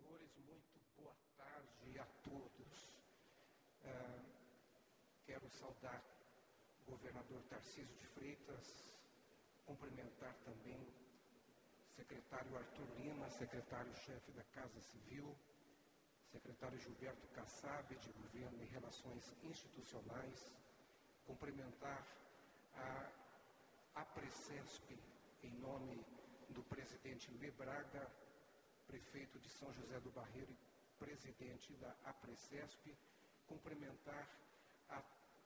senhores, muito boa tarde a todos. Ah, quero saudar o governador Tarcísio de Freitas, cumprimentar também o secretário Arthur Lima, secretário-chefe da Casa Civil, secretário Gilberto Kassab, de Governo e Relações Institucionais, cumprimentar a APRECESP, em nome do presidente Lê Braga, prefeito de São José do Barreiro e presidente da APRECESP, cumprimentar a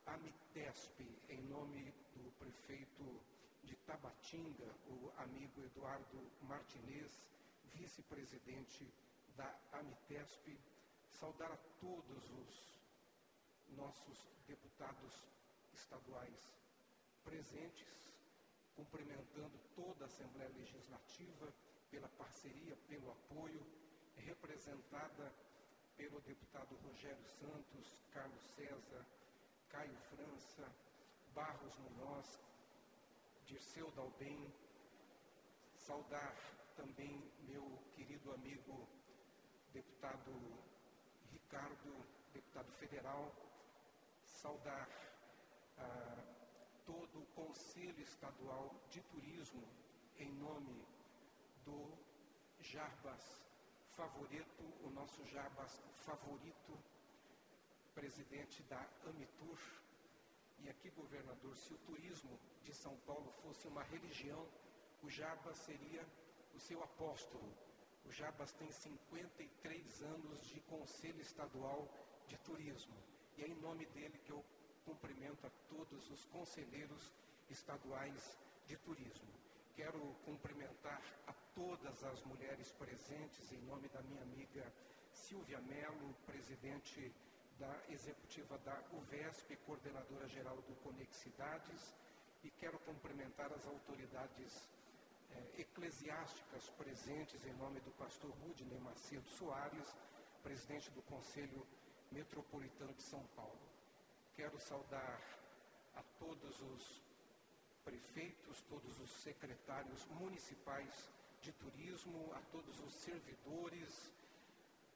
AMITESP, em nome do prefeito de Tabatinga, o amigo Eduardo Martinez, vice-presidente da AMITESP, saudar a todos os nossos deputados estaduais presentes, cumprimentando toda a Assembleia Legislativa pela parceria, pelo apoio, representada pelo deputado Rogério Santos, Carlos César, Caio França, Barros Munhoz, Dirceu Dalbem, saudar também meu querido amigo deputado Ricardo, deputado federal, saudar ah, todo o Conselho Estadual de Turismo em nome do Jarbas favorito, o nosso Jarbas favorito, presidente da Amitur. E aqui, governador, se o turismo de São Paulo fosse uma religião, o Jarbas seria o seu apóstolo. O Jarbas tem 53 anos de Conselho Estadual de Turismo. E é em nome dele que eu cumprimento a todos os conselheiros estaduais de turismo. Quero cumprimentar a todas as mulheres presentes em nome da minha amiga Silvia Mello, presidente da executiva da UVESP, coordenadora geral do Conexidades, e quero cumprimentar as autoridades eh, eclesiásticas presentes em nome do pastor Rudney Macedo Soares, presidente do Conselho Metropolitano de São Paulo. Quero saudar a todos os prefeitos, todos os secretários municipais de turismo, a todos os servidores,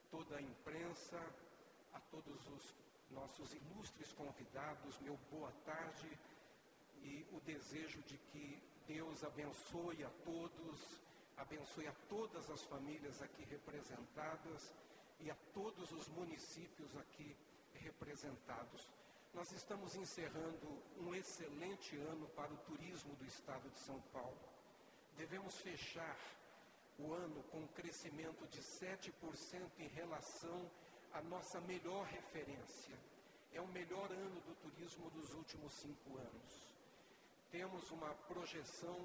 toda a imprensa, a todos os nossos ilustres convidados, meu boa tarde e o desejo de que Deus abençoe a todos, abençoe a todas as famílias aqui representadas e a todos os municípios aqui representados. Nós estamos encerrando um excelente ano para o turismo do estado de São Paulo. Devemos fechar o ano com um crescimento de 7% em relação à nossa melhor referência. É o melhor ano do turismo dos últimos cinco anos. Temos uma projeção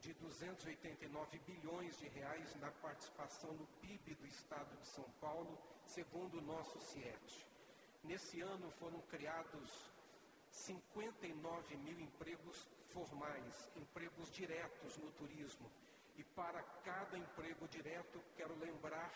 de 289 bilhões de reais na participação no PIB do estado de São Paulo, segundo o nosso CIET. Nesse ano foram criados 59 mil empregos formais, empregos diretos no turismo. E para cada emprego direto, quero lembrar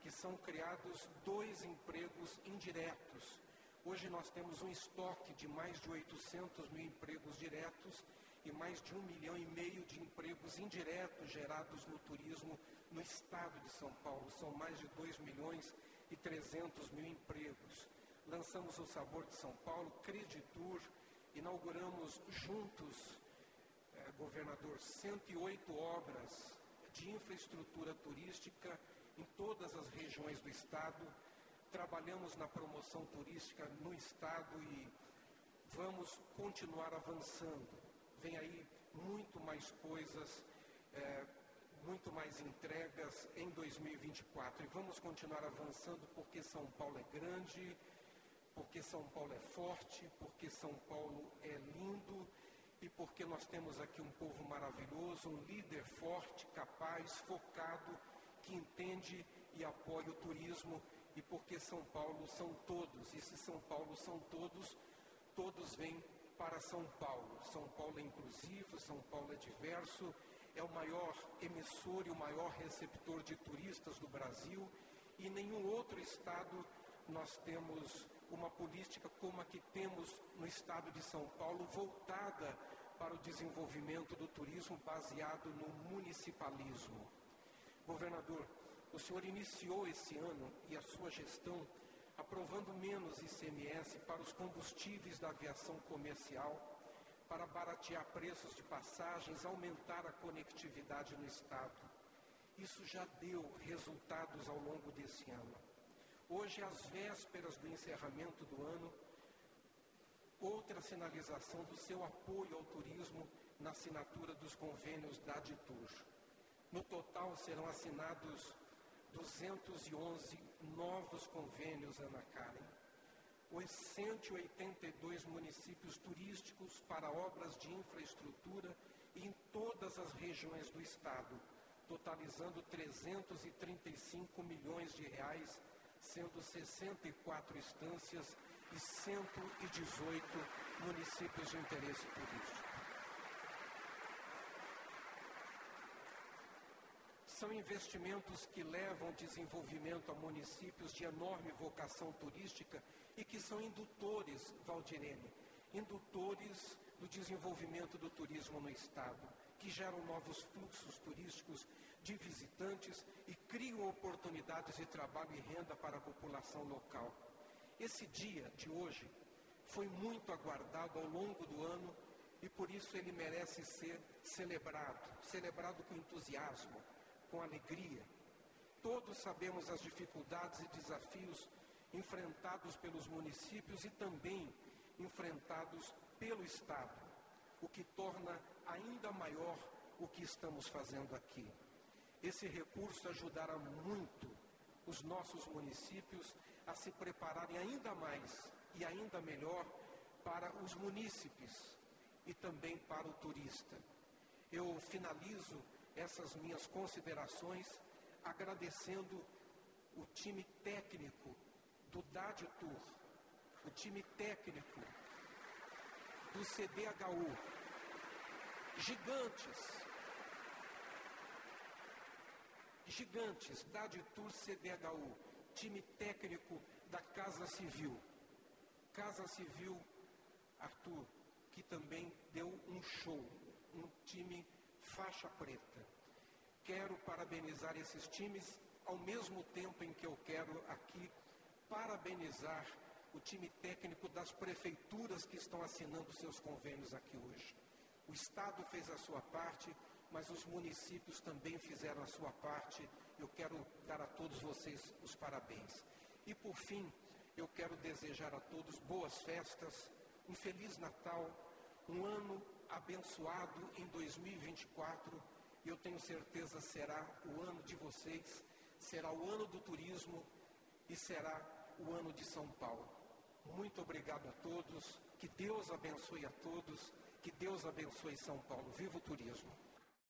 que são criados dois empregos indiretos. Hoje nós temos um estoque de mais de 800 mil empregos diretos e mais de um milhão e meio de empregos indiretos gerados no turismo no estado de São Paulo. São mais de 2 milhões e 300 mil empregos lançamos o Sabor de São Paulo, Creditur, inauguramos juntos, eh, governador, 108 obras de infraestrutura turística em todas as regiões do estado. Trabalhamos na promoção turística no estado e vamos continuar avançando. Vem aí muito mais coisas, eh, muito mais entregas em 2024. E vamos continuar avançando porque São Paulo é grande, porque São Paulo é forte, porque São Paulo é lindo e porque nós temos aqui um povo maravilhoso, um líder forte, capaz, focado, que entende e apoia o turismo e porque São Paulo são todos, e se São Paulo são todos, todos vêm para São Paulo. São Paulo é inclusivo, São Paulo é diverso, é o maior emissor e o maior receptor de turistas do Brasil e nenhum outro estado nós temos uma política como a que temos no estado de São Paulo, voltada para o desenvolvimento do turismo baseado no municipalismo. Governador, o senhor iniciou esse ano e a sua gestão aprovando menos ICMS para os combustíveis da aviação comercial, para baratear preços de passagens, aumentar a conectividade no Estado. Isso já deu resultados ao longo desse ano. Hoje, às vésperas do encerramento do ano, outra sinalização do seu apoio ao turismo na assinatura dos convênios da Aditur. No total serão assinados 211 novos convênios Ana Karen. Os 182 municípios turísticos para obras de infraestrutura em todas as regiões do estado, totalizando 335 milhões de reais, sendo 64 instâncias e 118 municípios de interesse turístico. São investimentos que levam desenvolvimento a municípios de enorme vocação turística e que são indutores, Valdirene, indutores do desenvolvimento do turismo no Estado, que geram novos fluxos turísticos de visitantes e criam oportunidades de trabalho e renda para a população local. Esse dia de hoje foi muito aguardado ao longo do ano e por isso ele merece ser celebrado, celebrado com entusiasmo, com alegria. Todos sabemos as dificuldades e desafios enfrentados pelos municípios e também enfrentados pelo Estado, o que torna ainda maior o que estamos fazendo aqui. Esse recurso ajudará muito os nossos municípios a se prepararem ainda mais e ainda melhor para os munícipes e também para o turista. Eu finalizo essas minhas considerações agradecendo o time técnico do DAD Tour, o time técnico do CDHU, gigantes, gigantes, DAD Tour CDHU, time técnico da Casa Civil. Casa Civil, Arthur, que também deu um show, um time faixa preta. Quero parabenizar esses times ao mesmo tempo em que eu quero aqui parabenizar o time técnico das prefeituras que estão assinando seus convênios aqui hoje. O Estado fez a sua parte, mas os municípios também fizeram a sua parte. Eu quero dar a todos vocês os parabéns. E por fim, eu quero desejar a todos boas festas, um feliz Natal, um ano abençoado em 2024. Eu tenho certeza será o ano de vocês, será o ano do turismo e será o ano de São Paulo. Muito obrigado a todos, que Deus abençoe a todos, que Deus abençoe São Paulo. Viva o turismo!